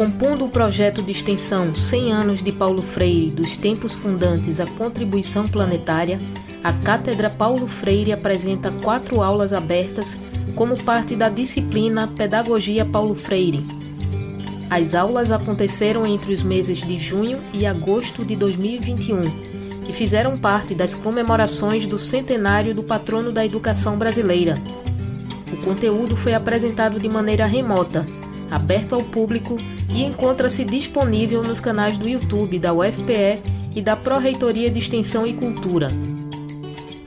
Compondo o projeto de extensão 100 anos de Paulo Freire, dos tempos fundantes à contribuição planetária, a Cátedra Paulo Freire apresenta quatro aulas abertas como parte da disciplina Pedagogia Paulo Freire. As aulas aconteceram entre os meses de junho e agosto de 2021 e fizeram parte das comemorações do centenário do patrono da educação brasileira. O conteúdo foi apresentado de maneira remota, aberto ao público e encontra-se disponível nos canais do YouTube da UFPE e da Pró-Reitoria de Extensão e Cultura.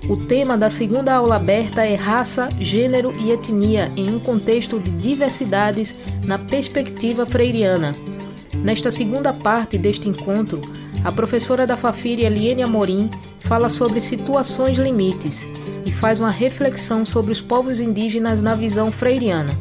O tema da segunda aula aberta é raça, gênero e etnia em um contexto de diversidades na perspectiva freiriana. Nesta segunda parte deste encontro, a professora da Fafiri Eliane Amorim fala sobre situações limites e faz uma reflexão sobre os povos indígenas na visão freiriana.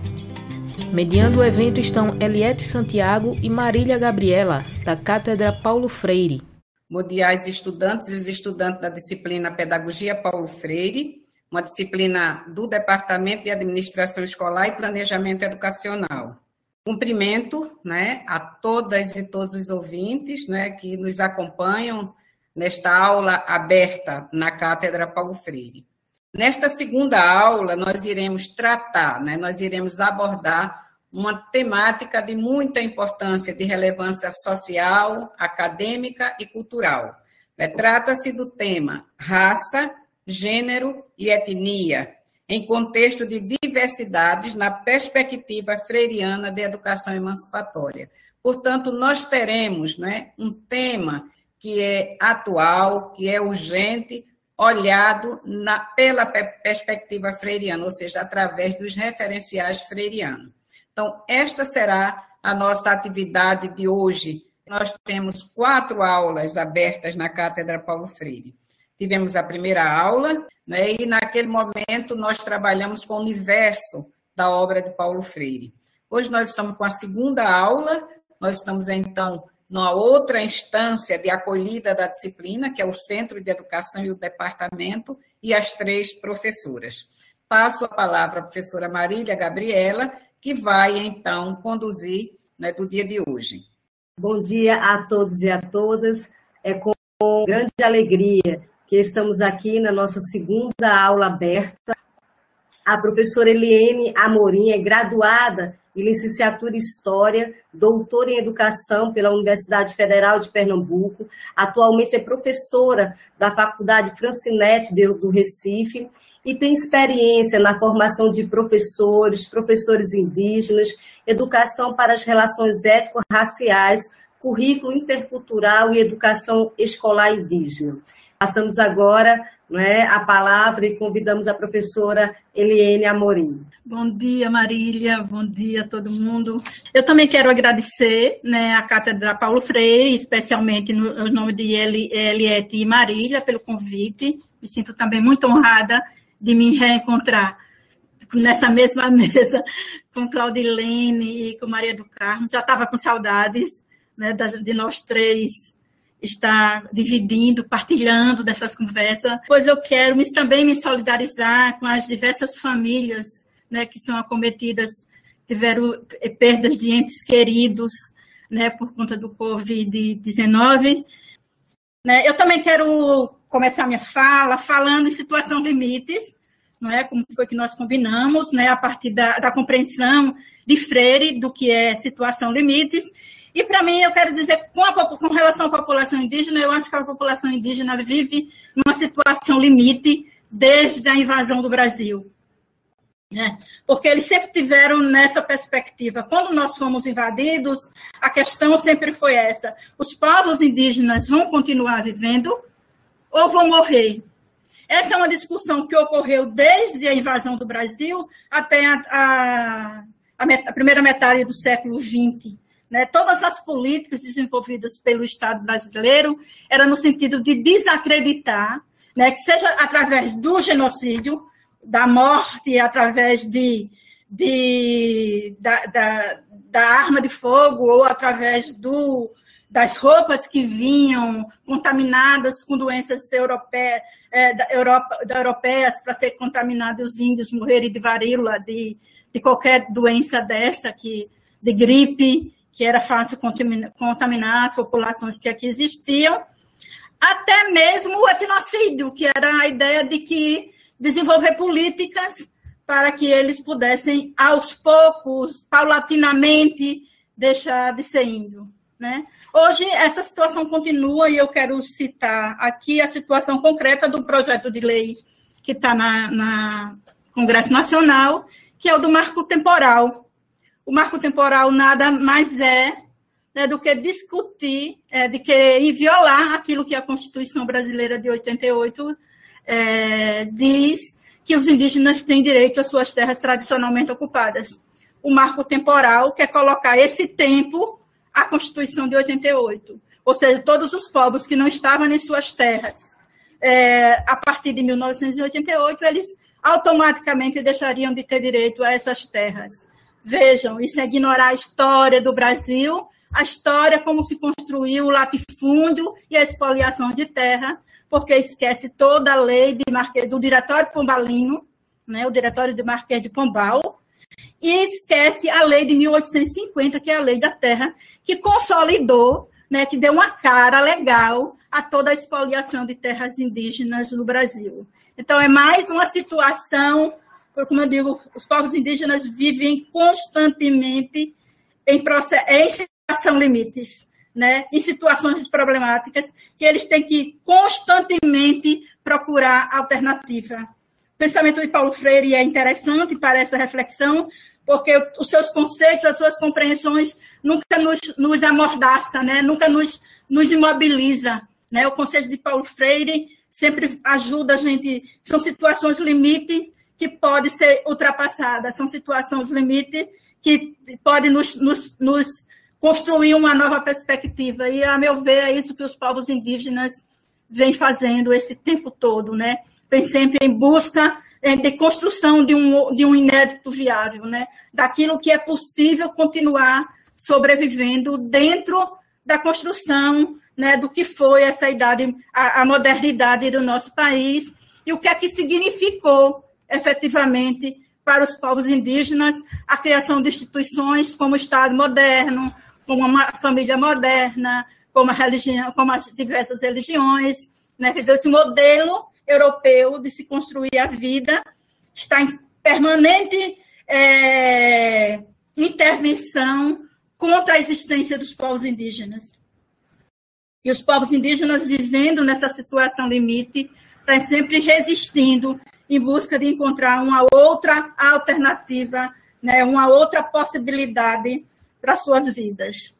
Mediando o evento estão Eliette Santiago e Marília Gabriela, da Cátedra Paulo Freire. Aos estudantes e os estudantes da disciplina Pedagogia Paulo Freire, uma disciplina do Departamento de Administração Escolar e Planejamento Educacional. Cumprimento né, a todas e todos os ouvintes né, que nos acompanham nesta aula aberta na Cátedra Paulo Freire. Nesta segunda aula, nós iremos tratar, né, nós iremos abordar uma temática de muita importância, de relevância social, acadêmica e cultural. É, trata-se do tema raça, gênero e etnia, em contexto de diversidades na perspectiva freiriana de educação emancipatória. Portanto, nós teremos né, um tema que é atual, que é urgente, olhado na, pela perspectiva freiriana, ou seja, através dos referenciais freirianos. Então, esta será a nossa atividade de hoje. Nós temos quatro aulas abertas na Cátedra Paulo Freire. Tivemos a primeira aula, né, e naquele momento nós trabalhamos com o universo da obra de Paulo Freire. Hoje nós estamos com a segunda aula, nós estamos então numa outra instância de acolhida da disciplina, que é o Centro de Educação e o Departamento, e as três professoras. Passo a palavra à professora Marília Gabriela, que vai, então, conduzir né, do dia de hoje. Bom dia a todos e a todas. É com grande alegria que estamos aqui na nossa segunda aula aberta. A professora Eliene Amorim é graduada e licenciatura em História, doutora em Educação pela Universidade Federal de Pernambuco. Atualmente é professora da Faculdade Francinete do Recife e tem experiência na formação de professores, professores indígenas, educação para as relações étnico-raciais, currículo intercultural e educação escolar indígena. Passamos agora né, a palavra e convidamos a professora Eliane Amorim. Bom dia, Marília, bom dia a todo mundo. Eu também quero agradecer né, a Cátedra Paulo Freire, especialmente no, no nome de Eliette e Marília, pelo convite. Me sinto também muito honrada de me reencontrar nessa mesma mesa com Claudilene e com Maria do Carmo. Já estava com saudades né, de nós três estar dividindo, partilhando dessas conversas, pois eu quero também me solidarizar com as diversas famílias né, que são acometidas, tiveram perdas de entes queridos né, por conta do Covid-19. Né, eu também quero começar minha fala falando em situação limites, não é? Como foi que nós combinamos, né? A partir da, da compreensão de Freire do que é situação limites e, para mim, eu quero dizer, com, a, com relação à população indígena, eu acho que a população indígena vive numa situação limite desde a invasão do Brasil. Né? Porque eles sempre tiveram nessa perspectiva. Quando nós fomos invadidos, a questão sempre foi essa: os povos indígenas vão continuar vivendo ou vão morrer? Essa é uma discussão que ocorreu desde a invasão do Brasil até a, a, a primeira metade do século XX. Né? Todas as políticas desenvolvidas pelo Estado brasileiro eram no sentido de desacreditar, né? que seja através do genocídio, da morte, através de, de da, da, da arma de fogo ou através do, das roupas que vinham contaminadas com doenças europeias, é, da, Europa, da europeias para ser contaminados os índios morrerem de varíola, de, de qualquer doença dessa, que, de gripe, que era fácil contaminar as populações que aqui existiam, até mesmo o etnocídio, que era a ideia de que desenvolver políticas para que eles pudessem, aos poucos, paulatinamente, deixar de ser índio. Né? Hoje, essa situação continua e eu quero citar aqui a situação concreta do projeto de lei que está na, na Congresso Nacional, que é o do marco temporal. O marco temporal nada mais é né, do que discutir, é, de querer violar aquilo que a Constituição Brasileira de 88 é, diz que os indígenas têm direito às suas terras tradicionalmente ocupadas. O marco temporal quer colocar esse tempo à Constituição de 88, ou seja, todos os povos que não estavam em suas terras é, a partir de 1988, eles automaticamente deixariam de ter direito a essas terras. Vejam, isso é ignorar a história do Brasil, a história como se construiu o latifúndio e a expoliação de terra, porque esquece toda a lei de Marquês, do Diretório Pombalino, né, o Diretório de Marquês de Pombal, e esquece a lei de 1850, que é a lei da terra, que consolidou, né, que deu uma cara legal a toda a expoliação de terras indígenas no Brasil. Então, é mais uma situação, como eu digo, os povos indígenas vivem constantemente em, processo, em situação limites né, em situações problemáticas, que eles têm que constantemente procurar alternativa. O pensamento de Paulo Freire é interessante para essa reflexão, porque os seus conceitos, as suas compreensões nunca nos, nos amordaça, né? nunca nos, nos imobiliza. Né? O conceito de Paulo Freire sempre ajuda a gente. São situações limites que podem ser ultrapassadas, são situações limites que podem nos, nos, nos construir uma nova perspectiva. E, a meu ver, é isso que os povos indígenas vêm fazendo esse tempo todo, né? Vem sempre em busca é, de construção de um, de um inédito viável, né? Daquilo que é possível continuar sobrevivendo dentro da construção né, do que foi essa idade, a, a modernidade do nosso país e o que é que significou efetivamente para os povos indígenas a criação de instituições como o Estado moderno, como uma família moderna, como a religião, como as diversas religiões, né? Quer dizer, esse modelo europeu de se construir a vida está em permanente é, intervenção contra a existência dos povos indígenas. E os povos indígenas vivendo nessa situação limite estão sempre resistindo em busca de encontrar uma outra alternativa, né, uma outra possibilidade para suas vidas.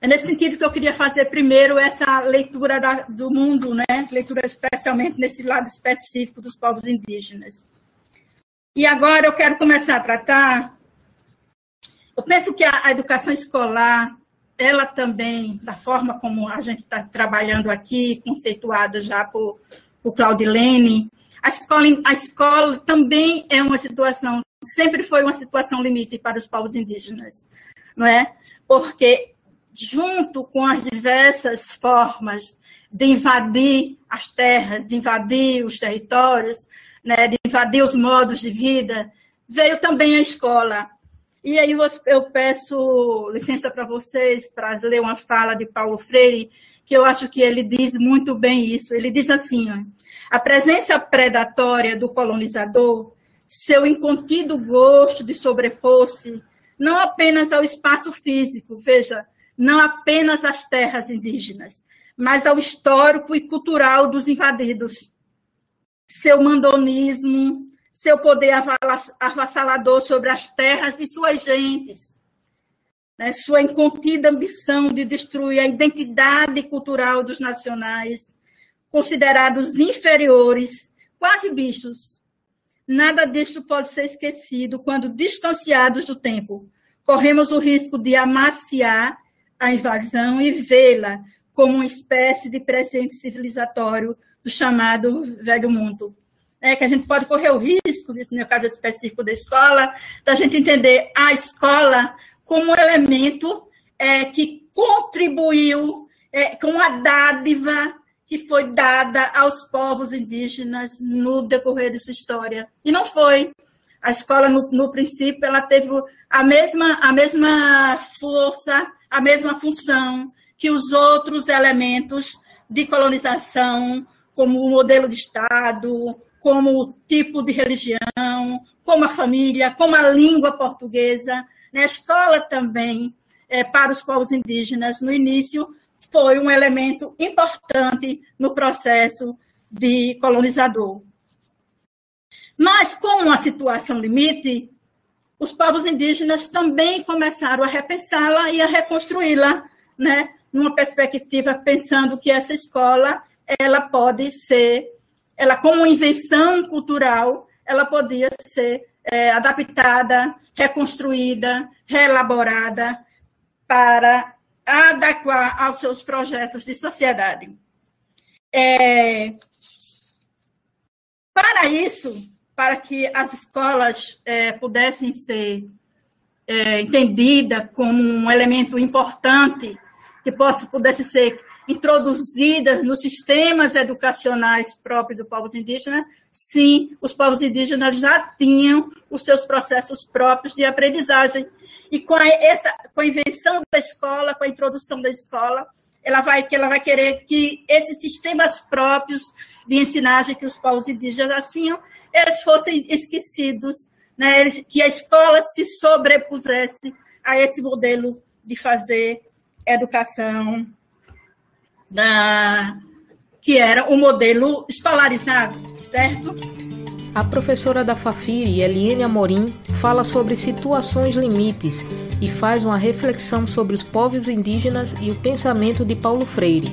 É nesse sentido que eu queria fazer primeiro essa leitura da, do mundo, né? leitura especialmente nesse lado específico dos povos indígenas. E agora eu quero começar a tratar. Eu penso que a, a educação escolar, ela também, da forma como a gente está trabalhando aqui, conceituado já por, por Claudilene, a escola, a escola também é uma situação sempre foi uma situação limite para os povos indígenas, não é? Porque junto com as diversas formas de invadir as terras, de invadir os territórios, né, de invadir os modos de vida, veio também a escola. E aí eu peço licença para vocês para ler uma fala de Paulo Freire, que eu acho que ele diz muito bem isso. Ele diz assim: ó, a presença predatória do colonizador seu incontido gosto de sobrepor-se não apenas ao espaço físico, veja, não apenas às terras indígenas, mas ao histórico e cultural dos invadidos. Seu mandonismo, seu poder avassalador sobre as terras e suas gentes, né? sua incontida ambição de destruir a identidade cultural dos nacionais, considerados inferiores, quase bichos, Nada disto pode ser esquecido quando, distanciados do tempo, corremos o risco de amaciar a invasão e vê-la como uma espécie de presente civilizatório do chamado velho mundo. É que a gente pode correr o risco, no caso específico da escola, da gente entender a escola como um elemento é, que contribuiu é, com a dádiva que foi dada aos povos indígenas no decorrer de sua história. E não foi. A escola, no, no princípio, ela teve a mesma, a mesma força, a mesma função que os outros elementos de colonização, como o modelo de Estado, como o tipo de religião, como a família, como a língua portuguesa. Né? A escola também, é, para os povos indígenas, no início, foi um elemento importante no processo de colonizador. Mas, com a situação limite, os povos indígenas também começaram a repensá-la e a reconstruí-la, né? numa perspectiva pensando que essa escola ela pode ser, ela como invenção cultural, ela podia ser é, adaptada, reconstruída, reelaborada para adequar aos seus projetos de sociedade. É, para isso, para que as escolas é, pudessem ser é, entendidas como um elemento importante que possa, pudesse ser introduzidas nos sistemas educacionais próprios do povos indígenas, sim, os povos indígenas já tinham os seus processos próprios de aprendizagem. E com a, essa, com a invenção da escola, com a introdução da escola, ela vai, que ela vai querer que esses sistemas próprios de ensinagem que os povos indígenas tinham, eles fossem esquecidos, né? que a escola se sobrepusesse a esse modelo de fazer educação da que era o modelo escolarizado, certo? A professora da Fafiri, Eliane Amorim, fala sobre situações limites e faz uma reflexão sobre os povos indígenas e o pensamento de Paulo Freire.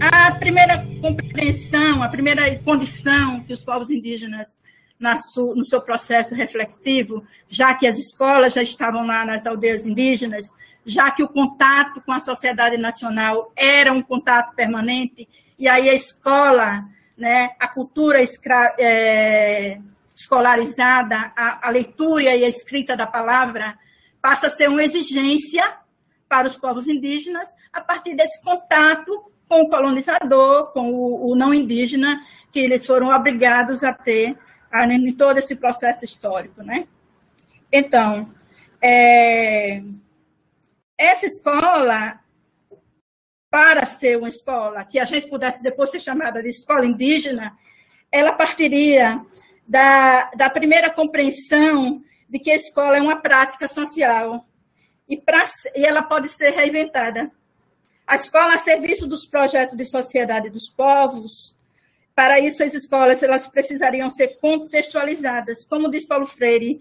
A primeira compreensão, a primeira condição que os povos indígenas no seu processo reflexivo, já que as escolas já estavam lá nas aldeias indígenas, já que o contato com a sociedade nacional era um contato permanente, e aí a escola, né, a cultura escra, é, escolarizada, a, a leitura e a escrita da palavra, passa a ser uma exigência para os povos indígenas a partir desse contato com o colonizador, com o, o não indígena, que eles foram obrigados a ter em todo esse processo histórico, né? Então, é, essa escola, para ser uma escola que a gente pudesse depois ser chamada de escola indígena, ela partiria da, da primeira compreensão de que a escola é uma prática social e, pra, e ela pode ser reinventada. A escola a serviço dos projetos de sociedade dos povos, para isso, as escolas elas precisariam ser contextualizadas. Como diz Paulo Freire,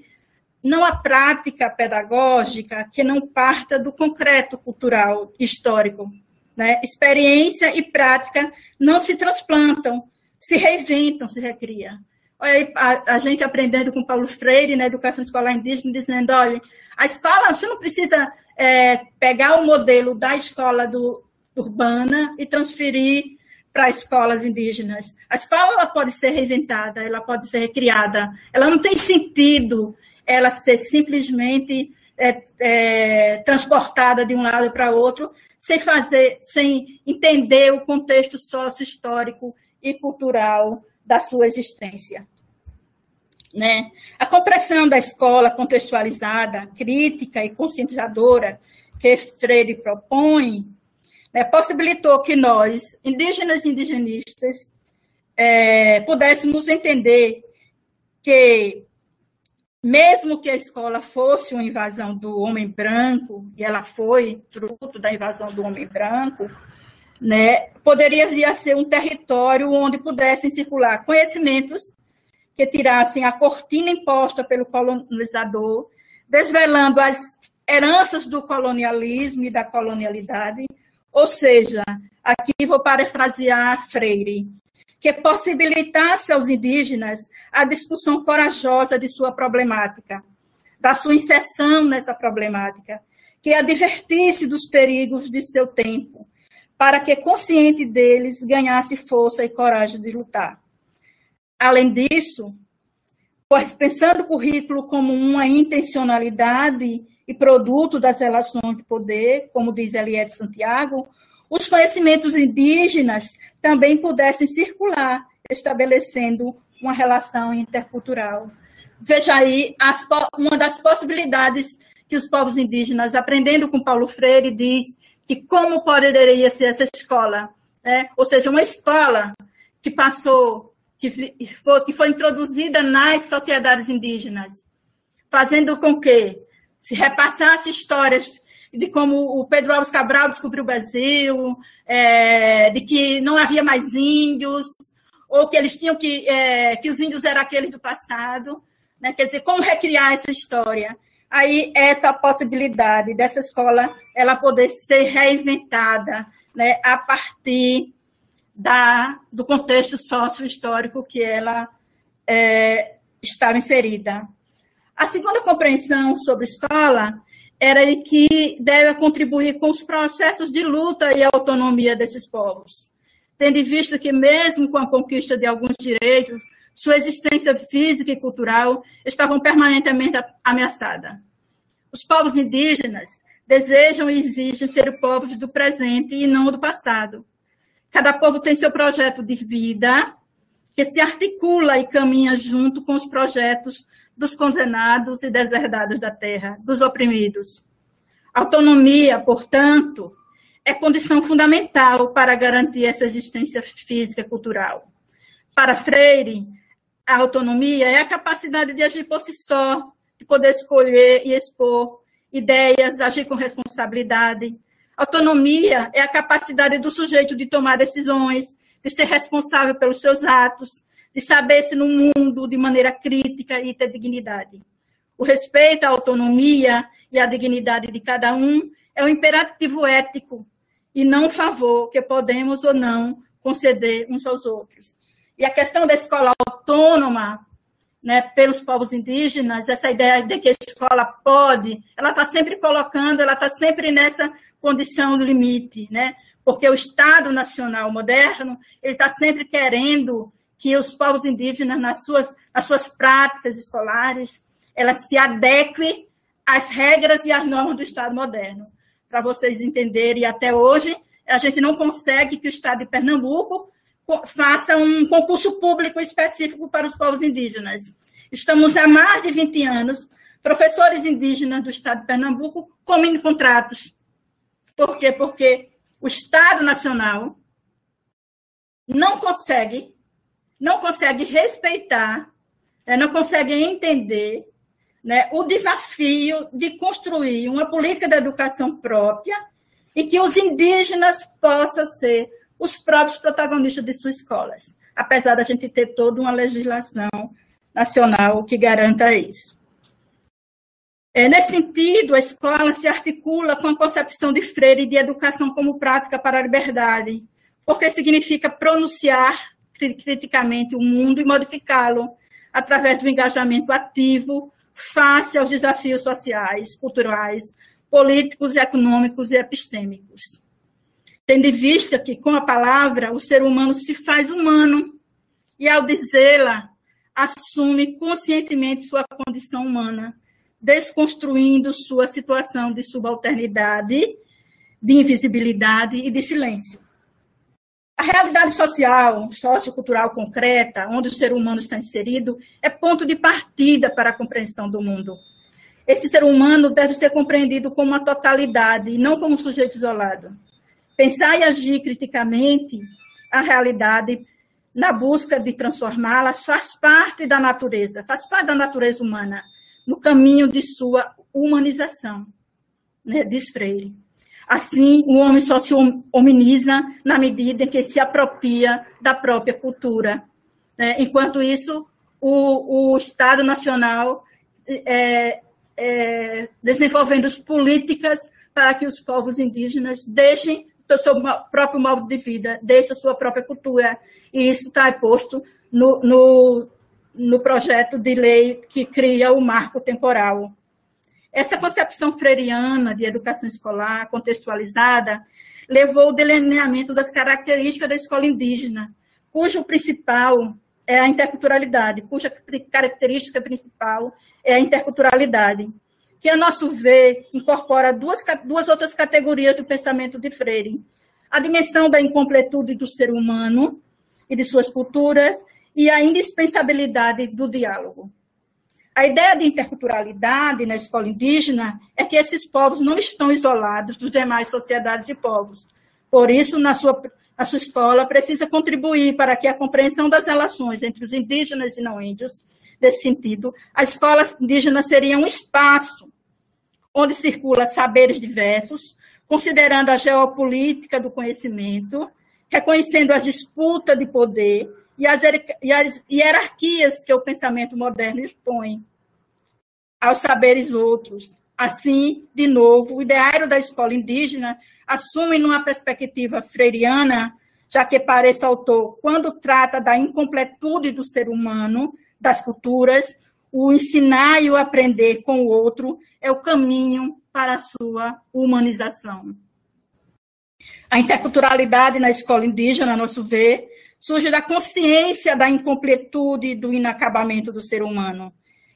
não há prática pedagógica que não parta do concreto cultural histórico. Né? Experiência e prática não se transplantam, se reinventam, se recriam. Olha a, a, gente aprendendo com Paulo Freire na educação escolar indígena, dizendo: olha, a escola, você não precisa é, pegar o modelo da escola do, urbana e transferir para escolas indígenas. A escola pode ser reinventada, ela pode ser recriada. Ela não tem sentido ela ser simplesmente é, é, transportada de um lado para outro, sem fazer, sem entender o contexto sócio-histórico e cultural da sua existência. Né? A compreensão da escola contextualizada, crítica e conscientizadora que Freire propõe é, possibilitou que nós, indígenas e indigenistas, é, pudéssemos entender que, mesmo que a escola fosse uma invasão do homem branco, e ela foi fruto da invasão do homem branco, né, poderia vir a ser um território onde pudessem circular conhecimentos que tirassem a cortina imposta pelo colonizador, desvelando as heranças do colonialismo e da colonialidade, ou seja, aqui vou parafrasear Freire, que possibilitasse aos indígenas a discussão corajosa de sua problemática, da sua inserção nessa problemática, que advertisse dos perigos de seu tempo, para que, consciente deles, ganhasse força e coragem de lutar. Além disso, pensando o currículo como uma intencionalidade e produto das relações de poder, como diz Eliette Santiago, os conhecimentos indígenas também pudessem circular, estabelecendo uma relação intercultural. veja aí as, uma das possibilidades que os povos indígenas, aprendendo com Paulo Freire, diz que como poderia ser essa escola, né? ou seja, uma escola que passou, que foi, que foi introduzida nas sociedades indígenas, fazendo com que se repassasse histórias de como o Pedro Alves Cabral descobriu o Brasil, é, de que não havia mais índios, ou que eles tinham que, é, que os índios eram aqueles do passado, né? quer dizer, como recriar essa história. Aí, essa possibilidade dessa escola ela poder ser reinventada né, a partir da, do contexto sócio-histórico que ela é, estava inserida. A segunda compreensão sobre escola era que deve contribuir com os processos de luta e autonomia desses povos, tendo visto que, mesmo com a conquista de alguns direitos, sua existência física e cultural estavam permanentemente ameaçada. Os povos indígenas desejam e exigem ser povos do presente e não do passado. Cada povo tem seu projeto de vida, que se articula e caminha junto com os projetos dos condenados e deserdados da terra, dos oprimidos. Autonomia, portanto, é condição fundamental para garantir essa existência física e cultural. Para Freire, a autonomia é a capacidade de agir por si só, de poder escolher e expor ideias, agir com responsabilidade. Autonomia é a capacidade do sujeito de tomar decisões, de ser responsável pelos seus atos, de saber-se no mundo de maneira crítica e ter dignidade. O respeito à autonomia e à dignidade de cada um é um imperativo ético e não um favor que podemos ou não conceder uns aos outros. E a questão da escola autônoma né, pelos povos indígenas, essa ideia de que a escola pode, ela está sempre colocando, ela está sempre nessa condição limite, né? porque o Estado Nacional moderno ele está sempre querendo que os povos indígenas, nas suas, nas suas práticas escolares, elas se adequem às regras e às normas do Estado moderno. Para vocês entenderem, até hoje, a gente não consegue que o Estado de Pernambuco faça um concurso público específico para os povos indígenas. Estamos há mais de 20 anos, professores indígenas do Estado de Pernambuco comendo contratos. Por quê? Porque o Estado Nacional não consegue não consegue respeitar, né, não consegue entender né, o desafio de construir uma política de educação própria e que os indígenas possam ser os próprios protagonistas de suas escolas, apesar da gente ter toda uma legislação nacional que garanta isso. É, nesse sentido, a escola se articula com a concepção de Freire de educação como prática para a liberdade, porque significa pronunciar criticamente o mundo e modificá-lo através do engajamento ativo face aos desafios sociais, culturais, políticos, econômicos e epistêmicos. Tendo em vista que, com a palavra, o ser humano se faz humano e, ao dizê-la, assume conscientemente sua condição humana, desconstruindo sua situação de subalternidade, de invisibilidade e de silêncio. A realidade social, sociocultural concreta, onde o ser humano está inserido, é ponto de partida para a compreensão do mundo. Esse ser humano deve ser compreendido como uma totalidade e não como um sujeito isolado. Pensar e agir criticamente a realidade na busca de transformá-la faz parte da natureza, faz parte da natureza humana, no caminho de sua humanização, né, diz Freire. Assim, o homem só se hominiza na medida em que se apropria da própria cultura. Né? Enquanto isso, o, o Estado Nacional é, é, desenvolvendo políticas para que os povos indígenas deixem o seu próprio modo de vida, deixem a sua própria cultura. E isso está posto no, no, no projeto de lei que cria o marco temporal essa concepção freiriana de educação escolar contextualizada levou ao delineamento das características da escola indígena, cujo principal é a interculturalidade, cuja característica principal é a interculturalidade, que, a nosso ver, incorpora duas, duas outras categorias do pensamento de Freire: a dimensão da incompletude do ser humano e de suas culturas e a indispensabilidade do diálogo. A ideia de interculturalidade na escola indígena é que esses povos não estão isolados dos demais sociedades e povos. Por isso, na sua, na sua escola, precisa contribuir para que a compreensão das relações entre os indígenas e não índios, nesse sentido, a escola indígena seria um espaço onde circula saberes diversos, considerando a geopolítica do conhecimento, reconhecendo as disputas de poder e as, e as hierarquias que o pensamento moderno expõe aos saberes outros. Assim, de novo, o ideário da escola indígena assume numa perspectiva freiriana, já que para esse autor, quando trata da incompletude do ser humano, das culturas, o ensinar e o aprender com o outro é o caminho para a sua humanização. A interculturalidade na escola indígena, a nosso ver, surge da consciência da incompletude e do inacabamento do ser humano.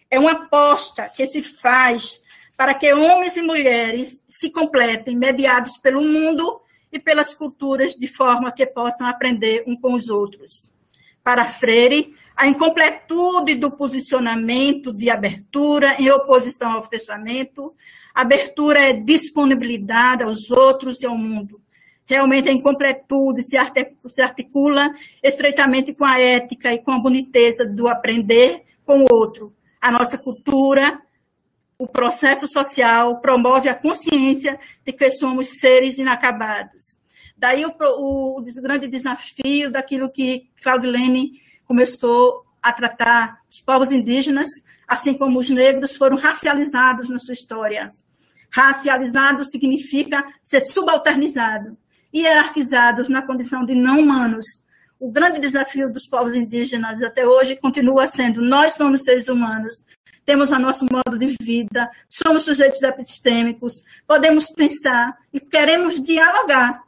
É uma aposta que se faz para que homens e mulheres se completem, mediados pelo mundo e pelas culturas, de forma que possam aprender um com os outros. Para Freire, a incompletude do posicionamento de abertura em oposição ao fechamento, abertura é disponibilidade aos outros e ao mundo, realmente a incompletude se articula estreitamente com a ética e com a boniteza do aprender com o outro. A nossa cultura, o processo social promove a consciência de que somos seres inacabados. Daí o, o grande desafio daquilo que Claudilene começou a tratar os povos indígenas, assim como os negros, foram racializados na sua história. Racializado significa ser subalternizado hierarquizados na condição de não humanos. O grande desafio dos povos indígenas até hoje continua sendo: nós somos seres humanos, temos o nosso modo de vida, somos sujeitos epistêmicos, podemos pensar e queremos dialogar,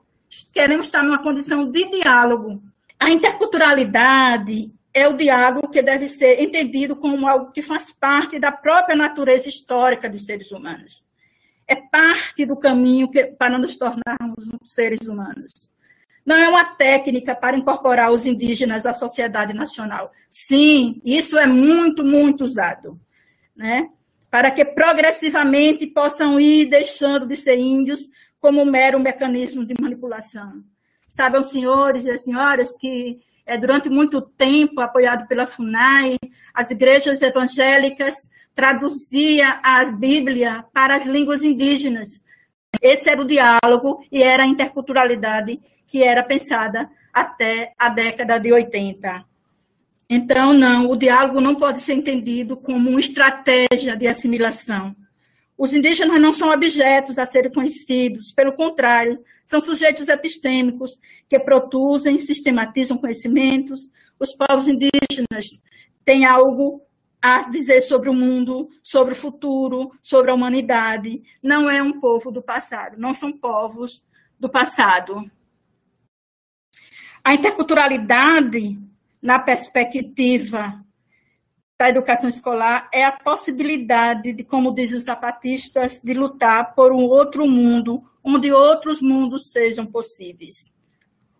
queremos estar numa condição de diálogo. A interculturalidade é o diálogo que deve ser entendido como algo que faz parte da própria natureza histórica dos seres humanos é parte do caminho que, para nos tornarmos seres humanos. Não é uma técnica para incorporar os indígenas à sociedade nacional. Sim, isso é muito, muito usado. Né? Para que progressivamente possam ir deixando de ser índios como mero mecanismo de manipulação. Sabem senhores e as senhoras que é, durante muito tempo, apoiado pela FUNAI, as igrejas evangélicas traduzia a Bíblia para as línguas indígenas. Esse era o diálogo e era a interculturalidade que era pensada até a década de 80. Então, não, o diálogo não pode ser entendido como uma estratégia de assimilação. Os indígenas não são objetos a serem conhecidos, pelo contrário, são sujeitos epistêmicos que produzem, sistematizam conhecimentos. Os povos indígenas têm algo a dizer sobre o mundo, sobre o futuro, sobre a humanidade. Não é um povo do passado, não são povos do passado. A interculturalidade, na perspectiva da educação escolar, é a possibilidade de, como dizem os zapatistas, de lutar por um outro mundo, onde outros mundos sejam possíveis.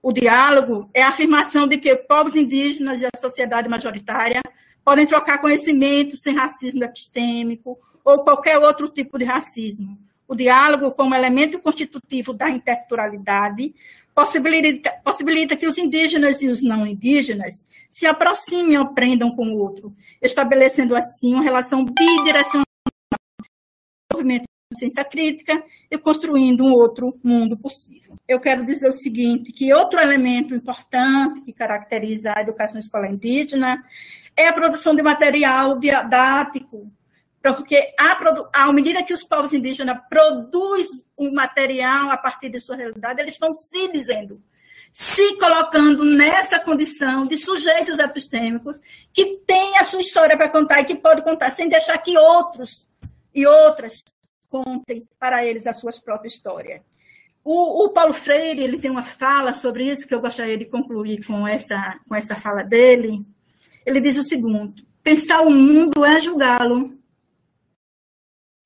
O diálogo é a afirmação de que povos indígenas e a sociedade majoritária podem trocar conhecimento sem racismo epistêmico ou qualquer outro tipo de racismo. O diálogo, como elemento constitutivo da interculturalidade, possibilita, possibilita que os indígenas e os não indígenas se aproximem e aprendam com o outro, estabelecendo assim uma relação bidirecional movimento de ciência crítica e construindo um outro mundo possível. Eu quero dizer o seguinte, que outro elemento importante que caracteriza a educação escolar indígena é a produção de material didático, porque à medida que os povos indígenas produzem um material a partir de sua realidade, eles estão se dizendo, se colocando nessa condição de sujeitos epistêmicos que têm a sua história para contar e que pode contar sem deixar que outros e outras contem para eles a sua própria história. O, o, Paulo Freire ele tem uma fala sobre isso que eu gostaria de concluir com essa, com essa fala dele, ele diz o seguinte: pensar o mundo é julgá-lo.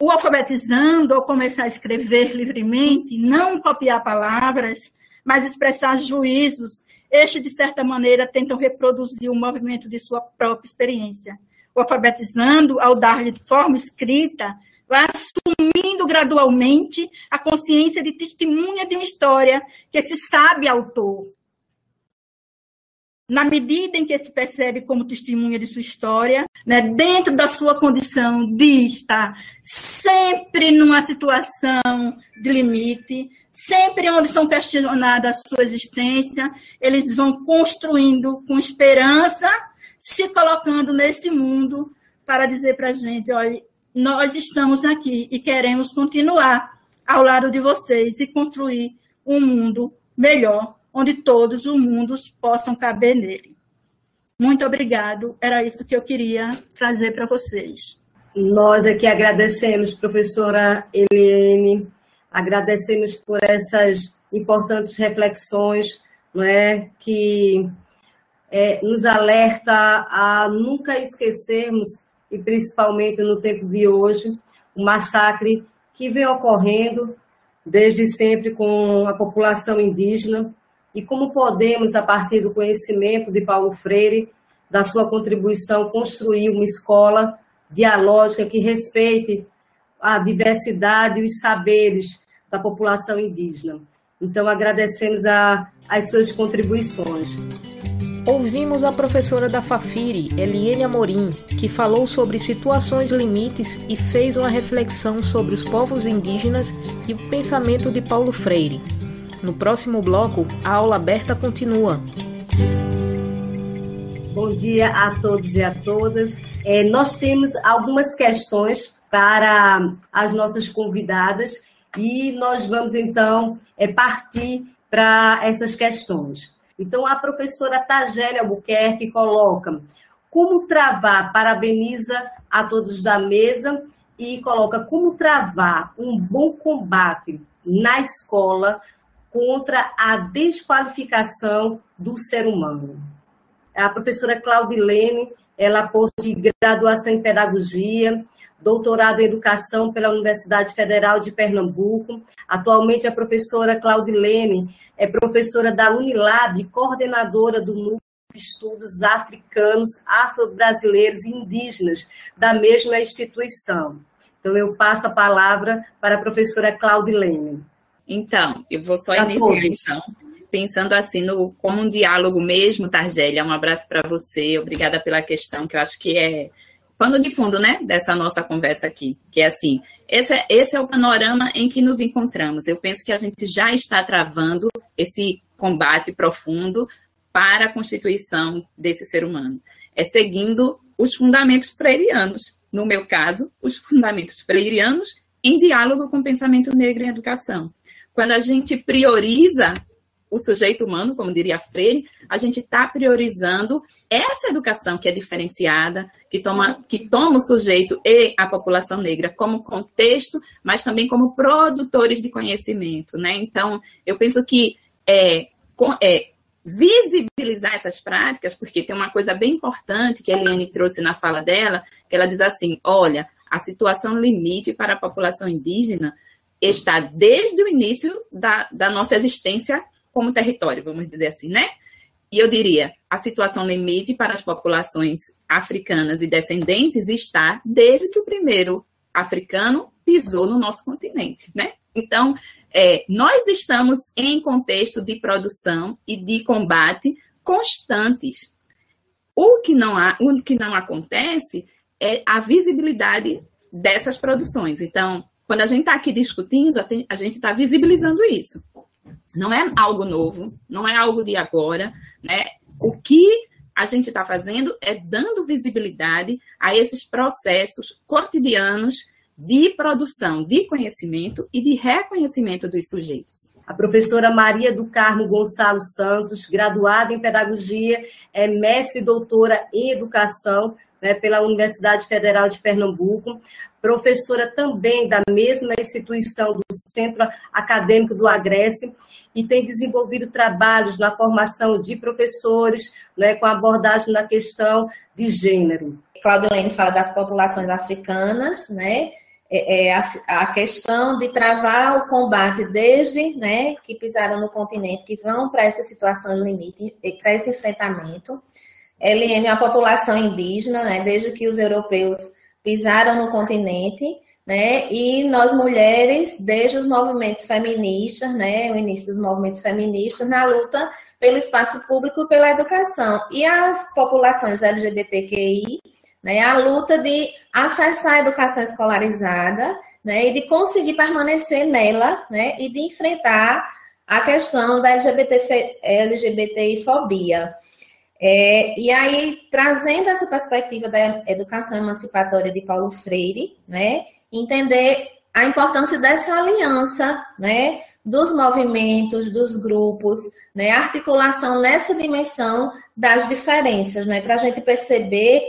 O alfabetizando, ao começar a escrever livremente, não copiar palavras, mas expressar juízos, este, de certa maneira, tentam reproduzir o movimento de sua própria experiência. o alfabetizando, ao dar-lhe forma escrita, vai assumindo gradualmente a consciência de testemunha de uma história que se sabe autor. Na medida em que se percebe como testemunha de sua história, né, dentro da sua condição de estar sempre numa situação de limite, sempre onde são questionadas a sua existência, eles vão construindo com esperança, se colocando nesse mundo para dizer para a gente, olha, nós estamos aqui e queremos continuar ao lado de vocês e construir um mundo melhor, onde todos os mundos possam caber nele. Muito obrigado, era isso que eu queria trazer para vocês. Nós aqui agradecemos, professora Eliane, agradecemos por essas importantes reflexões, não é, que é, nos alerta a nunca esquecermos e principalmente no tempo de hoje, o massacre que vem ocorrendo desde sempre com a população indígena e como podemos, a partir do conhecimento de Paulo Freire, da sua contribuição, construir uma escola dialógica que respeite a diversidade e os saberes da população indígena. Então, agradecemos a, as suas contribuições. Ouvimos a professora da Fafiri, Eliene Amorim, que falou sobre situações limites e fez uma reflexão sobre os povos indígenas e o pensamento de Paulo Freire. No próximo bloco, a aula aberta continua. Bom dia a todos e a todas. É, nós temos algumas questões para as nossas convidadas e nós vamos então é, partir para essas questões. Então, a professora Tagélia Albuquerque coloca como travar, parabeniza a todos da mesa e coloca como travar um bom combate na escola contra a desqualificação do ser humano. A professora Claudilene, ela possui graduação em pedagogia, doutorado em educação pela Universidade Federal de Pernambuco. Atualmente, a professora Claudilene é professora da Unilab, coordenadora do Núcleo de Estudos Africanos, Afro-Brasileiros e Indígenas da mesma instituição. Então, eu passo a palavra para a professora Claudilene. Então, eu vou só iniciar, então, pensando assim no, como um diálogo mesmo, Targélia. Um abraço para você, obrigada pela questão, que eu acho que é pano de fundo, né, dessa nossa conversa aqui, que é assim, esse é, esse é o panorama em que nos encontramos. Eu penso que a gente já está travando esse combate profundo para a constituição desse ser humano. É seguindo os fundamentos freirianos, no meu caso, os fundamentos freirianos em diálogo com o pensamento negro em educação. Quando a gente prioriza o sujeito humano, como diria Freire, a gente está priorizando essa educação que é diferenciada, que toma, que toma o sujeito e a população negra como contexto, mas também como produtores de conhecimento. Né? Então, eu penso que é, é, visibilizar essas práticas, porque tem uma coisa bem importante que a Eliane trouxe na fala dela, que ela diz assim: olha, a situação limite para a população indígena está desde o início da, da nossa existência como território, vamos dizer assim, né? E eu diria, a situação limite para as populações africanas e descendentes está desde que o primeiro africano pisou no nosso continente, né? Então, é, nós estamos em contexto de produção e de combate constantes. O que não, há, o que não acontece é a visibilidade dessas produções. Então, quando a gente está aqui discutindo, a gente está visibilizando isso. Não é algo novo, não é algo de agora, né? O que a gente está fazendo é dando visibilidade a esses processos cotidianos de produção de conhecimento e de reconhecimento dos sujeitos. A professora Maria do Carmo Gonçalo Santos, graduada em Pedagogia, é mestre e doutora em Educação né, pela Universidade Federal de Pernambuco, professora também da mesma instituição do Centro Acadêmico do Agreste e tem desenvolvido trabalhos na formação de professores né, com abordagem na questão de gênero. Claudilene fala das populações africanas, né? É, é a, a, questão de travar o combate desde né, que pisaram no continente, que vão para essa situação de limite, para esse enfrentamento. LN é a população indígena, né, desde que os europeus pisaram no continente, né, e nós mulheres, desde os movimentos feministas, né, o início dos movimentos feministas, na luta pelo espaço público e pela educação. E as populações LGBTQI, né, a luta de acessar a educação escolarizada, né, e de conseguir permanecer nela, né, e de enfrentar a questão da LGBT, LGBTI-fobia. É, e aí, trazendo essa perspectiva da educação emancipatória de Paulo Freire, né, entender a importância dessa aliança, né, dos movimentos, dos grupos, né, articulação nessa dimensão das diferenças, né, para a gente perceber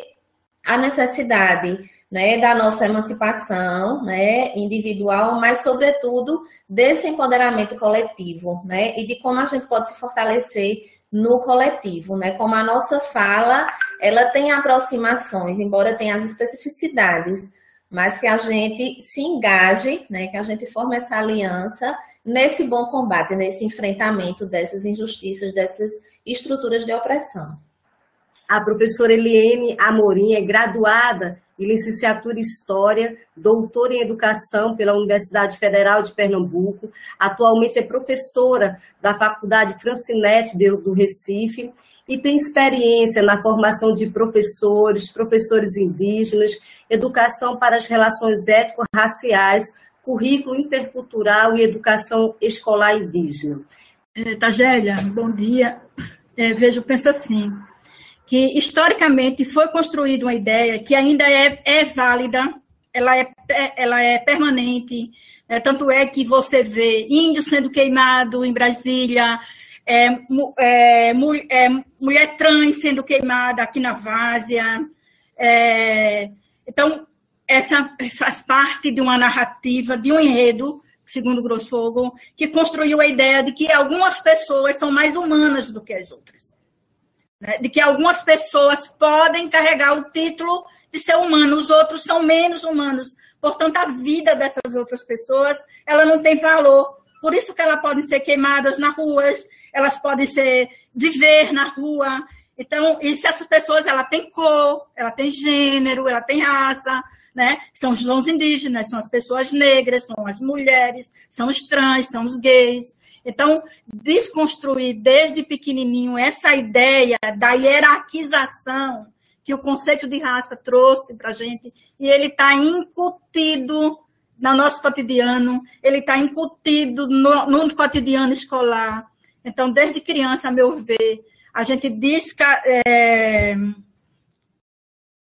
a necessidade né, da nossa emancipação né, individual, mas, sobretudo, desse empoderamento coletivo, né, e de como a gente pode se fortalecer no coletivo, né? Como a nossa fala, ela tem aproximações, embora tenha as especificidades, mas que a gente se engaje, né? Que a gente forme essa aliança nesse bom combate, nesse enfrentamento dessas injustiças, dessas estruturas de opressão. A professora Eliene Amorim é graduada em licenciatura em História, doutora em Educação pela Universidade Federal de Pernambuco. Atualmente é professora da Faculdade Francinete do Recife e tem experiência na formação de professores, professores indígenas, educação para as relações étnico-raciais, currículo intercultural e educação escolar indígena. É, Tagélia, bom dia. É, vejo, penso assim, que historicamente foi construída uma ideia que ainda é, é válida, ela é, ela é permanente, é, tanto é que você vê índio sendo queimado em Brasília, é, é, é, mulher trans sendo queimada aqui na Várzea. É, então, essa faz parte de uma narrativa, de um enredo, segundo Grosfogo, que construiu a ideia de que algumas pessoas são mais humanas do que as outras né, de que algumas pessoas podem carregar o título de ser humano, os outros são menos humanos. Portanto, a vida dessas outras pessoas, ela não tem valor. Por isso que elas podem ser queimadas nas ruas, elas podem ser viver na rua. Então, e se essas pessoas, ela tem cor, ela tem gênero, ela tem raça, né? São os indígenas, são as pessoas negras, são as mulheres, são os trans, são os gays. Então, desconstruir desde pequenininho essa ideia da hierarquização que o conceito de raça trouxe para a gente, e ele está incutido no nosso cotidiano, ele está incutido no, no, cotidiano escolar. Então, desde criança, a meu ver, a gente é,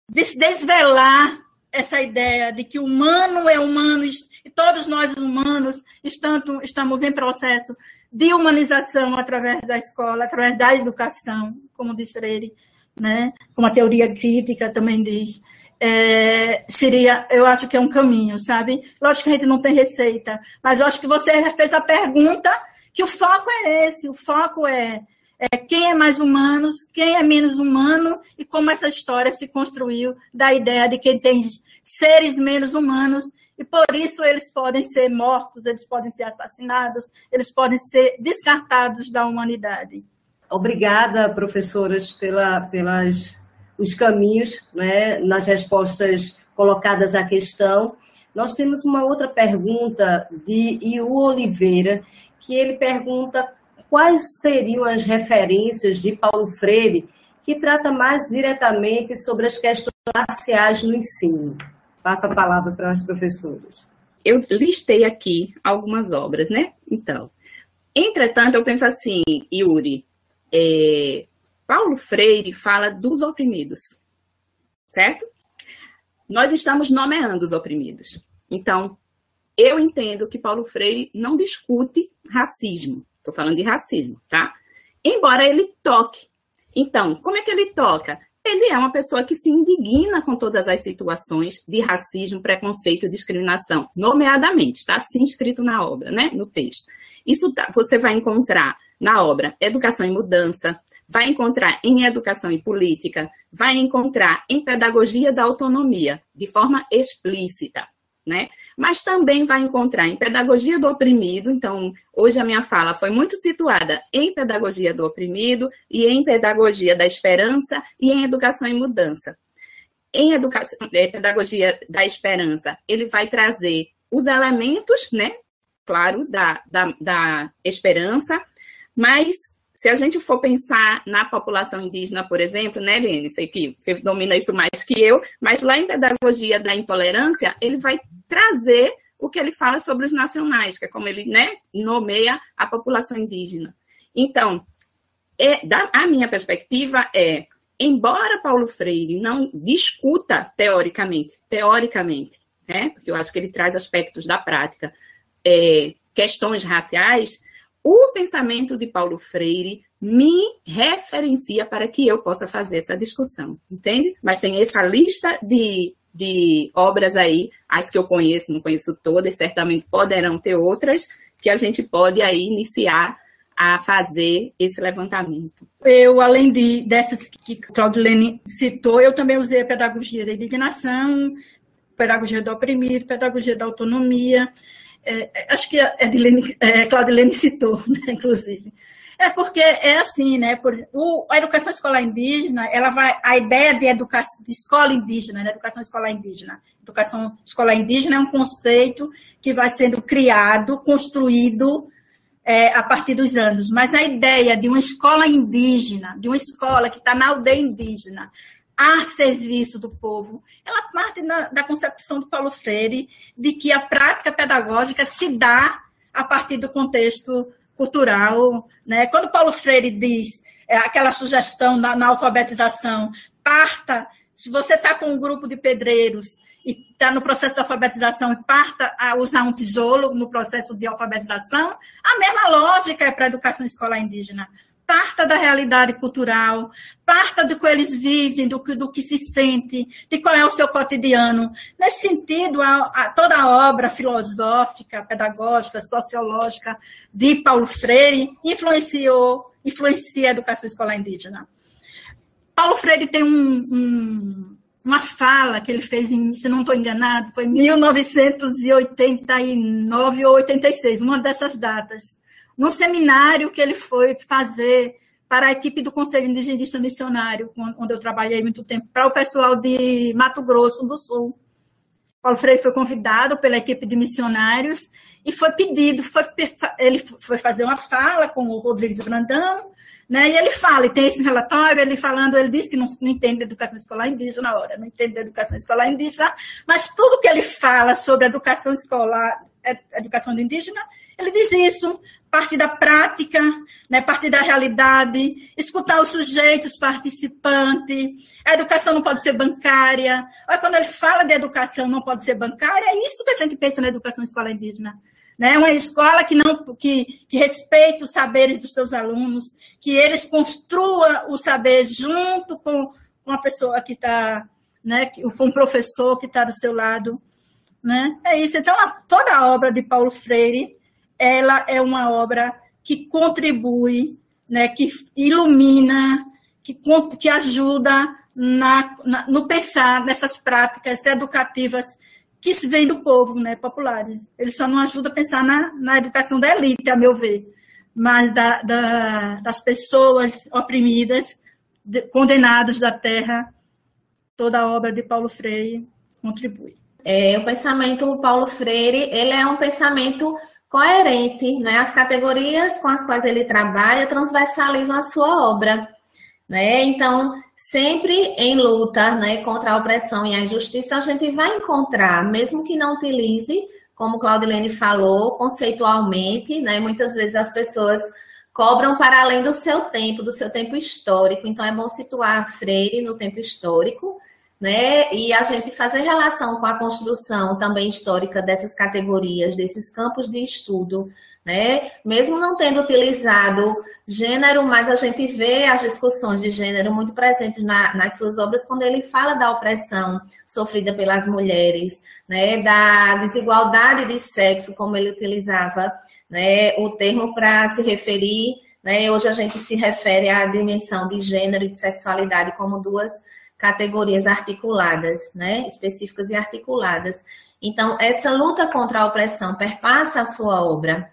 des, desvelar essa ideia de que o humano é humano e todos nós humanos estamos em processo de humanização através da escola, através da educação, como diz Freire, né? como a teoria crítica também diz. É, seria, eu acho que é um caminho, sabe? Lógico que a gente não tem receita, mas eu acho que você fez a pergunta que o foco é esse, o foco é, é quem é mais humano, quem é menos humano e como essa história se construiu da ideia de quem tem seres menos humanos e por isso eles podem ser mortos, eles podem ser assassinados, eles podem ser descartados da humanidade. Obrigada, professoras, pela, pelas os caminhos né, nas respostas colocadas à questão. Nós temos uma outra pergunta de Iu Oliveira, que ele pergunta quais seriam as referências de Paulo Freire que trata mais diretamente sobre as questões raciais no ensino. Passo a palavra para os professores. Eu listei aqui algumas obras, né? Então, entretanto, eu penso assim, Yuri, é, Paulo Freire fala dos oprimidos, certo? Nós estamos nomeando os oprimidos. Então, eu entendo que Paulo Freire não discute racismo. Estou falando de racismo, tá? Embora ele toque. Então, como é que ele toca? Ele é uma pessoa que se indigna com todas as situações de racismo, preconceito e discriminação, nomeadamente, está assim escrito na obra, né, no texto. Isso tá, você vai encontrar na obra Educação e Mudança, vai encontrar em Educação e Política, vai encontrar em Pedagogia da Autonomia, de forma explícita. Né? Mas também vai encontrar em pedagogia do oprimido, então, hoje a minha fala foi muito situada em pedagogia do oprimido e em pedagogia da esperança e em educação em mudança. Em educação, é, pedagogia da esperança, ele vai trazer os elementos, né? Claro, da, da, da esperança, mas se a gente for pensar na população indígena, por exemplo, né, Lene? Sei que você domina isso mais que eu, mas lá em Pedagogia da Intolerância, ele vai trazer o que ele fala sobre os nacionais, que é como ele né, nomeia a população indígena. Então, é, da, a minha perspectiva é, embora Paulo Freire não discuta teoricamente, teoricamente, né, porque eu acho que ele traz aspectos da prática, é, questões raciais, o pensamento de Paulo Freire me referencia para que eu possa fazer essa discussão, entende? Mas tem essa lista de, de obras aí, as que eu conheço, não conheço todas, certamente poderão ter outras, que a gente pode aí iniciar a fazer esse levantamento. Eu, além de, dessas que Claudilene citou, eu também usei a pedagogia da indignação, pedagogia do oprimido, pedagogia da autonomia, é, é, acho que a Edilene, é, Claudilene citou, né, inclusive. É porque é assim, né? Por, o, a educação escolar indígena, ela vai, a ideia de, educação, de escola indígena, né, educação escolar indígena, educação escolar indígena é um conceito que vai sendo criado, construído é, a partir dos anos. Mas a ideia de uma escola indígena, de uma escola que está na aldeia indígena, a serviço do povo. Ela parte na, da concepção do Paulo Freire de que a prática pedagógica se dá a partir do contexto cultural. Né? Quando Paulo Freire diz é, aquela sugestão na, na alfabetização, parta, se você está com um grupo de pedreiros e está no processo de alfabetização e parta a usar um tijolo no processo de alfabetização, a mesma lógica é para a educação escolar indígena parta da realidade cultural, parta do que eles vivem, do que, do que se sente, de qual é o seu cotidiano. Nesse sentido, a, a, toda a obra filosófica, pedagógica, sociológica de Paulo Freire influenciou, influencia a educação escolar indígena. Paulo Freire tem um, um, uma fala que ele fez, em, se não estou enganado, foi em 1989 ou 86, uma dessas datas no seminário que ele foi fazer para a equipe do Conselho Indigenista Missionário, onde eu trabalhei muito tempo, para o pessoal de Mato Grosso do Sul. Paulo Freire foi convidado pela equipe de missionários e foi pedido, foi, ele foi fazer uma fala com o Rodrigues Brandão, né? E ele fala, e tem esse relatório, ele falando, ele diz que não, não entende educação escolar indígena na hora, não entende educação escolar indígena, mas tudo que ele fala sobre educação escolar, educação indígena, ele diz isso, parte da prática, né, parte da realidade, escutar os sujeitos participantes. A educação não pode ser bancária. Olha, quando ele fala de educação não pode ser bancária, é isso que a gente pensa na educação escola indígena. Né? Uma escola que não que, que respeita os saberes dos seus alunos, que eles construam o saber junto com, com a pessoa que está, né, com o professor que está do seu lado. Né? É isso. Então, toda a obra de Paulo Freire ela é uma obra que contribui, né, que ilumina, que, que ajuda na, na, no pensar nessas práticas educativas que se vêm do povo, né, populares. Ele só não ajuda a pensar na, na educação da elite, a meu ver, mas da, da, das pessoas oprimidas, de, condenados da terra. Toda a obra de Paulo Freire contribui. É, o pensamento Paulo Freire, ele é um pensamento coerente, né? As categorias com as quais ele trabalha transversalizam a sua obra, né? Então, sempre em luta, né, contra a opressão e a injustiça, a gente vai encontrar, mesmo que não utilize, como Claudilene falou, conceitualmente, né? Muitas vezes as pessoas cobram para além do seu tempo, do seu tempo histórico. Então, é bom situar Freire no tempo histórico, né? E a gente fazer relação com a construção também histórica dessas categorias, desses campos de estudo, né? Mesmo não tendo utilizado gênero, mas a gente vê as discussões de gênero muito presentes na, nas suas obras quando ele fala da opressão sofrida pelas mulheres, né? Da desigualdade de sexo, como ele utilizava, né? O termo para se referir, né? Hoje a gente se refere à dimensão de gênero e de sexualidade como duas categorias articuladas, né, específicas e articuladas. Então, essa luta contra a opressão perpassa a sua obra,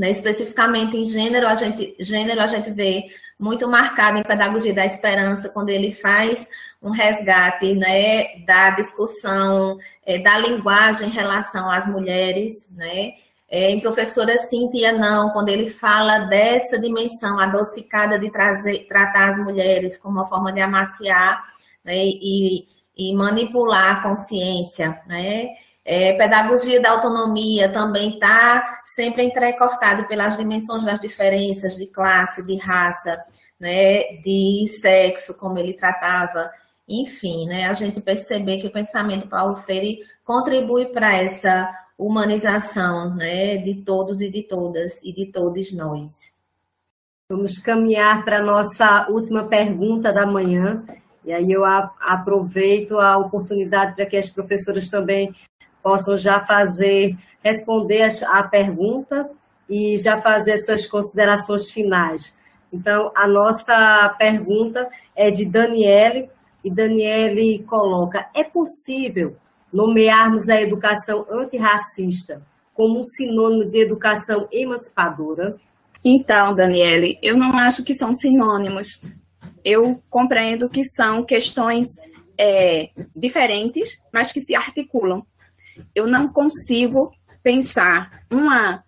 né, especificamente em gênero, a gente, gênero a gente vê muito marcado em Pedagogia da Esperança, quando ele faz um resgate né, da discussão é, da linguagem em relação às mulheres, né? É, em Professora Cíntia, não, quando ele fala dessa dimensão adocicada de trazer, tratar as mulheres como uma forma de amaciar né, e, e, manipular a consciência, né? É, pedagogia da autonomia também está sempre entrecortado pelas dimensões das diferenças de classe, de raça, né, de sexo, como ele tratava, enfim, né, a gente perceber que o pensamento Paulo Freire contribui para essa humanização né, de todos e de todas e de todos nós. Vamos caminhar para a nossa última pergunta da manhã, e aí eu aproveito a oportunidade para que as professoras também possam já fazer, responder a pergunta e já fazer suas considerações finais. Então, a nossa pergunta é de Daniele, e Daniele coloca: é possível nomearmos a educação antirracista como um sinônimo de educação emancipadora? Então, Daniele, eu não acho que são sinônimos. Eu compreendo que são questões é, diferentes, mas que se articulam. Eu não consigo pensar uma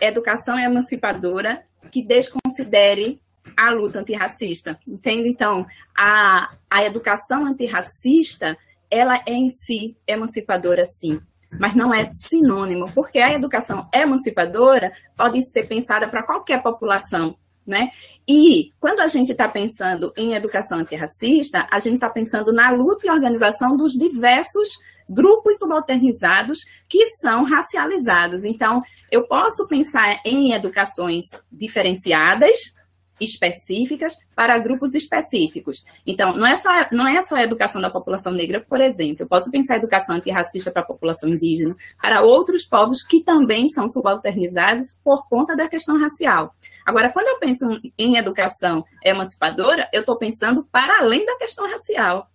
educação emancipadora que desconsidere a luta antirracista, entende? Então, a, a educação antirracista, ela é em si emancipadora, sim, mas não é sinônimo, porque a educação emancipadora pode ser pensada para qualquer população, né? E quando a gente está pensando em educação antirracista, a gente está pensando na luta e organização dos diversos grupos subalternizados que são racializados. Então, eu posso pensar em educações diferenciadas, específicas para grupos específicos. Então, não é só, não é só a educação da população negra, por exemplo. Eu posso pensar a educação antirracista para a população indígena, para outros povos que também são subalternizados por conta da questão racial. Agora, quando eu penso em educação emancipadora, eu estou pensando para além da questão racial.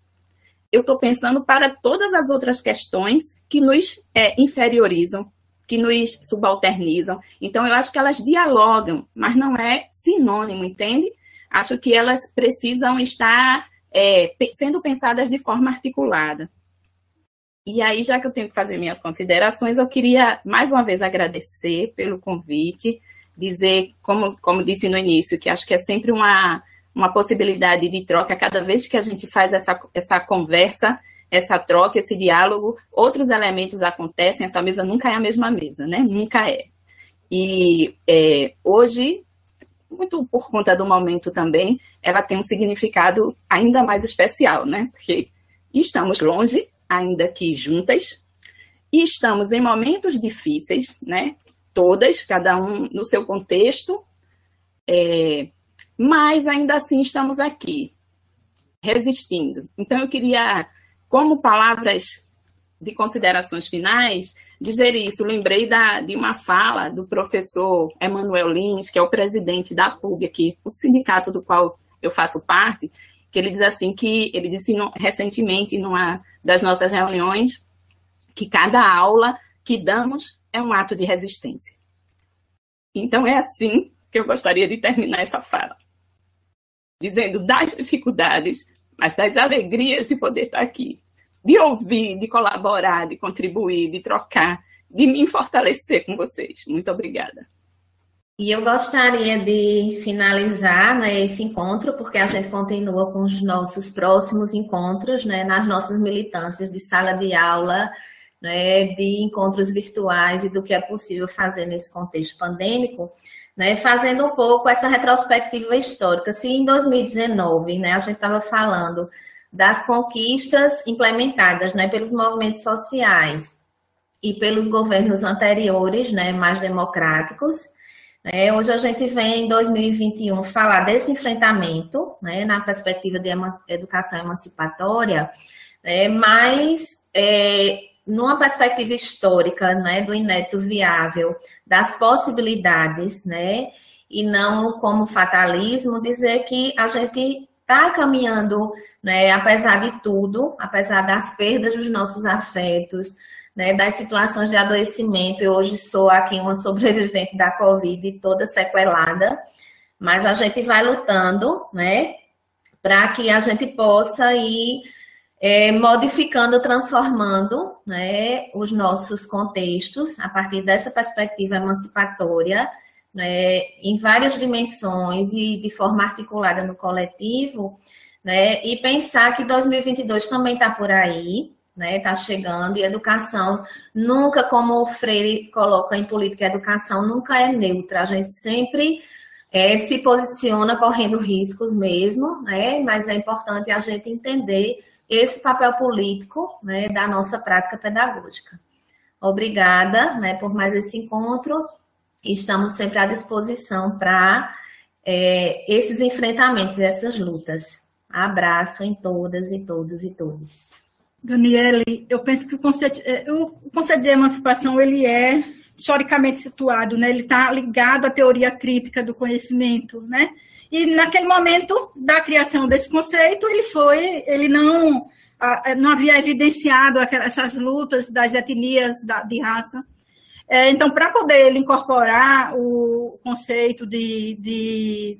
Eu estou pensando para todas as outras questões que nos é, inferiorizam, que nos subalternizam. Então, eu acho que elas dialogam, mas não é sinônimo, entende? Acho que elas precisam estar é, sendo pensadas de forma articulada. E aí, já que eu tenho que fazer minhas considerações, eu queria mais uma vez agradecer pelo convite, dizer, como, como disse no início, que acho que é sempre uma, uma possibilidade de troca cada vez que a gente faz essa, essa conversa essa troca, esse diálogo, outros elementos acontecem, essa mesa nunca é a mesma mesa, né? Nunca é. E é, hoje, muito por conta do momento também, ela tem um significado ainda mais especial, né? Porque estamos longe, ainda que juntas, e estamos em momentos difíceis, né? Todas, cada um no seu contexto, é, mas ainda assim estamos aqui, resistindo. Então eu queria como palavras de considerações finais, dizer isso. Lembrei da, de uma fala do professor Emanuel Lins, que é o presidente da PUB aqui, o sindicato do qual eu faço parte, que ele diz assim que ele disse recentemente numa das nossas reuniões que cada aula que damos é um ato de resistência. Então é assim que eu gostaria de terminar essa fala, dizendo das dificuldades, mas das alegrias de poder estar aqui, de ouvir, de colaborar, de contribuir, de trocar, de me fortalecer com vocês. Muito obrigada. E eu gostaria de finalizar né, esse encontro, porque a gente continua com os nossos próximos encontros, né, nas nossas militâncias de sala de aula, né, de encontros virtuais e do que é possível fazer nesse contexto pandêmico né, fazendo um pouco essa retrospectiva histórica. Se em 2019 né, a gente estava falando das conquistas implementadas né, pelos movimentos sociais e pelos governos anteriores, né, mais democráticos, né, hoje a gente vem em 2021 falar desse enfrentamento, né, na perspectiva de educação emancipatória, né, mas é, numa perspectiva histórica, né, do inédito viável, das possibilidades, né, e não como fatalismo dizer que a gente está caminhando, né, apesar de tudo, apesar das perdas dos nossos afetos, né, das situações de adoecimento. Eu hoje sou aqui uma sobrevivente da Covid, toda sequelada, mas a gente vai lutando, né, para que a gente possa ir é, modificando, transformando né, os nossos contextos a partir dessa perspectiva emancipatória, né, em várias dimensões e de forma articulada no coletivo, né, e pensar que 2022 também está por aí, né, está chegando, e educação nunca, como o Freire coloca em política, educação nunca é neutra, a gente sempre é, se posiciona correndo riscos mesmo, né, mas é importante a gente entender esse papel político né, da nossa prática pedagógica. Obrigada né, por mais esse encontro. Estamos sempre à disposição para é, esses enfrentamentos, essas lutas. Abraço em todas e todos e todos. Daniele, eu penso que o conceito, é, o conceito de emancipação ele é historicamente situado, né? Ele está ligado à teoria crítica do conhecimento, né? E naquele momento da criação desse conceito, ele foi, ele não, não havia evidenciado essas lutas das etnias de raça. É, então, para poder ele incorporar o conceito de, de,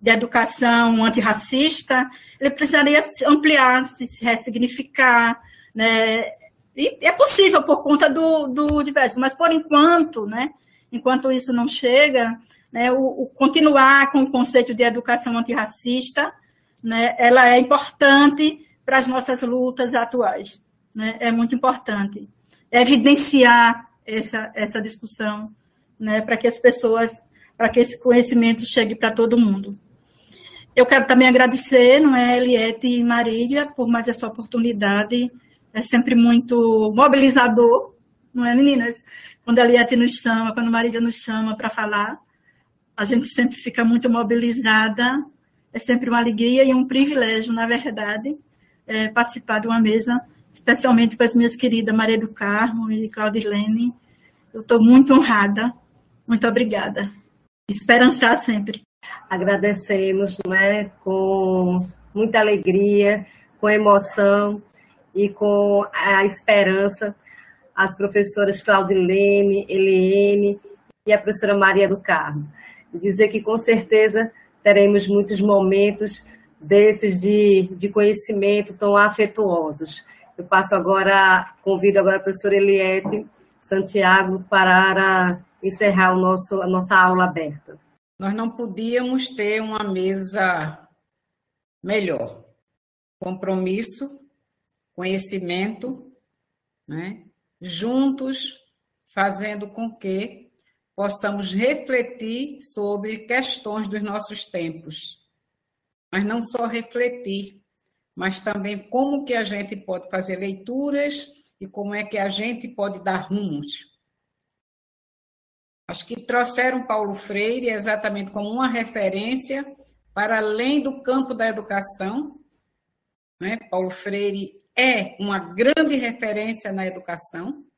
de educação antirracista, ele precisaria ampliar, se ressignificar, né? E é possível por conta do, do diverso, mas por enquanto, né? Enquanto isso não chega, né, o, o, continuar com o conceito de educação antirracista, né, ela é importante para as nossas lutas atuais. Né, é muito importante evidenciar essa, essa discussão né, para que as pessoas, para que esse conhecimento chegue para todo mundo. Eu quero também agradecer, não é, Eliette e Marília, por mais essa oportunidade. É sempre muito mobilizador, não é, meninas? Quando a Eliette nos chama, quando a Marília nos chama para falar, a gente sempre fica muito mobilizada, é sempre uma alegria e um privilégio, na verdade, é, participar de uma mesa, especialmente com as minhas queridas Maria do Carmo e Claudilene. Eu estou muito honrada, muito obrigada. Esperançar sempre. Agradecemos né, com muita alegria, com emoção e com a esperança as professoras Claudilene, Eliene e a professora Maria do Carmo e dizer que com certeza teremos muitos momentos desses de, de conhecimento tão afetuosos. Eu passo agora, convido agora a professora Eliette Santiago para encerrar o nosso, a nossa aula aberta. Nós não podíamos ter uma mesa melhor. Compromisso, conhecimento, né? juntos, fazendo com que possamos refletir sobre questões dos nossos tempos. Mas não só refletir, mas também como que a gente pode fazer leituras e como é que a gente pode dar rumos. Acho que trouxeram Paulo Freire exatamente como uma referência para além do campo da educação. Né? Paulo Freire é uma grande referência na educação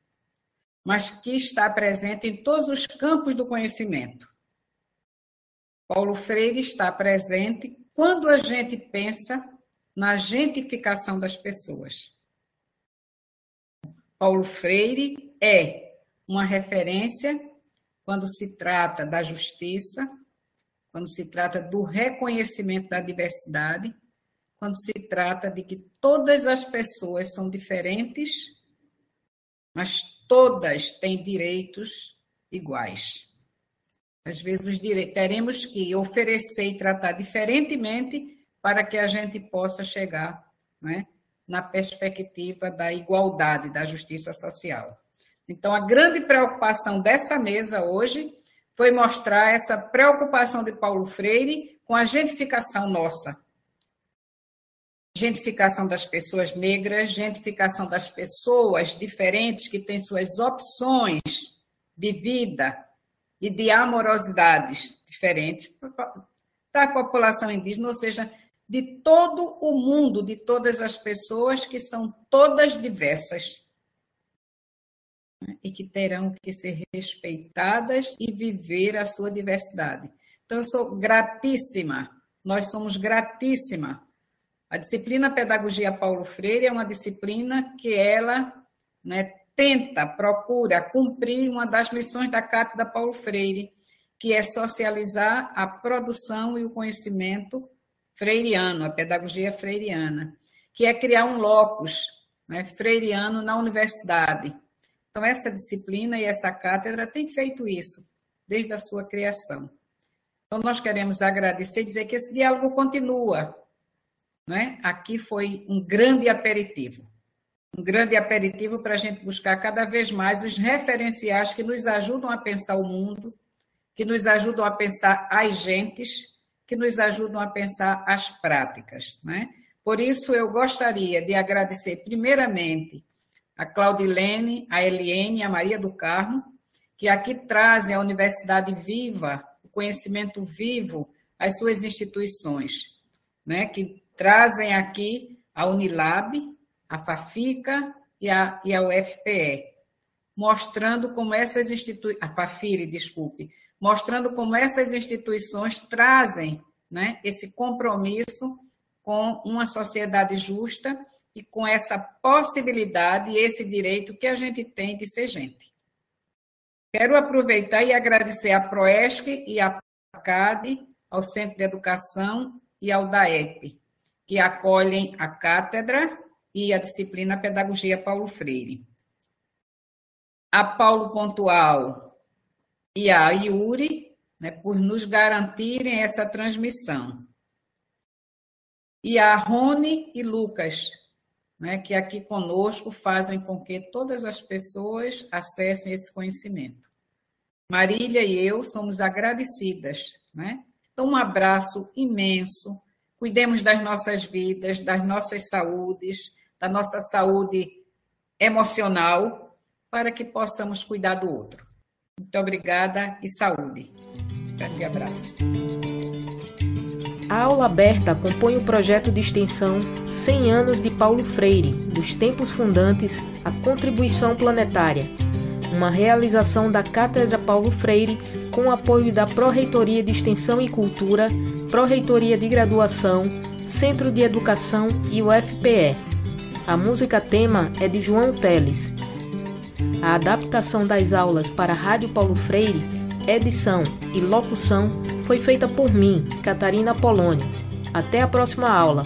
mas que está presente em todos os campos do conhecimento. Paulo Freire está presente quando a gente pensa na gentificação das pessoas. Paulo Freire é uma referência quando se trata da justiça, quando se trata do reconhecimento da diversidade, quando se trata de que todas as pessoas são diferentes mas todas têm direitos iguais. Às vezes os direitos, teremos que oferecer e tratar diferentemente para que a gente possa chegar né, na perspectiva da igualdade, da justiça social. Então, a grande preocupação dessa mesa hoje foi mostrar essa preocupação de Paulo Freire com a gentificação nossa, Gentificação das pessoas negras, gentificação das pessoas diferentes que têm suas opções de vida e de amorosidades diferentes da população indígena, ou seja, de todo o mundo, de todas as pessoas que são todas diversas né, e que terão que ser respeitadas e viver a sua diversidade. Então, eu sou gratíssima nós somos gratíssima. A disciplina Pedagogia Paulo Freire é uma disciplina que ela né, tenta, procura cumprir uma das missões da Cátedra Paulo Freire, que é socializar a produção e o conhecimento freiriano, a pedagogia freiriana, que é criar um locus né, freiriano na universidade. Então, essa disciplina e essa cátedra tem feito isso desde a sua criação. Então, nós queremos agradecer e dizer que esse diálogo continua. Né? Aqui foi um grande aperitivo um grande aperitivo para a gente buscar cada vez mais os referenciais que nos ajudam a pensar o mundo, que nos ajudam a pensar as gentes, que nos ajudam a pensar as práticas. Né? Por isso, eu gostaria de agradecer, primeiramente, a Claudilene, a Eliene a Maria do Carmo, que aqui trazem a Universidade Viva, o conhecimento vivo, às suas instituições, né? que trazem aqui a Unilab, a FAFICA e a, e a UFPE, mostrando como essas instituições, a FAFIRE, desculpe, mostrando como essas instituições trazem né, esse compromisso com uma sociedade justa e com essa possibilidade e esse direito que a gente tem de ser gente. Quero aproveitar e agradecer à Proesc e à CAD, ao Centro de Educação e ao DAEP, que acolhem a cátedra e a disciplina Pedagogia Paulo Freire. A Paulo Pontual e a Yuri, né, por nos garantirem essa transmissão. E a Rony e Lucas, né, que aqui conosco fazem com que todas as pessoas acessem esse conhecimento. Marília e eu somos agradecidas. Né? Então, um abraço imenso. Cuidemos das nossas vidas, das nossas saúdes, da nossa saúde emocional, para que possamos cuidar do outro. Muito obrigada e saúde. Grande abraço. A aula aberta compõe o projeto de extensão 100 anos de Paulo Freire, dos tempos fundantes à contribuição planetária, uma realização da Cátedra Paulo Freire com o apoio da Pró-Reitoria de Extensão e Cultura, Pró-Reitoria de Graduação, Centro de Educação e o FPE. A música tema é de João Teles. A adaptação das aulas para Rádio Paulo Freire, edição e locução foi feita por mim, Catarina Polônio. Até a próxima aula.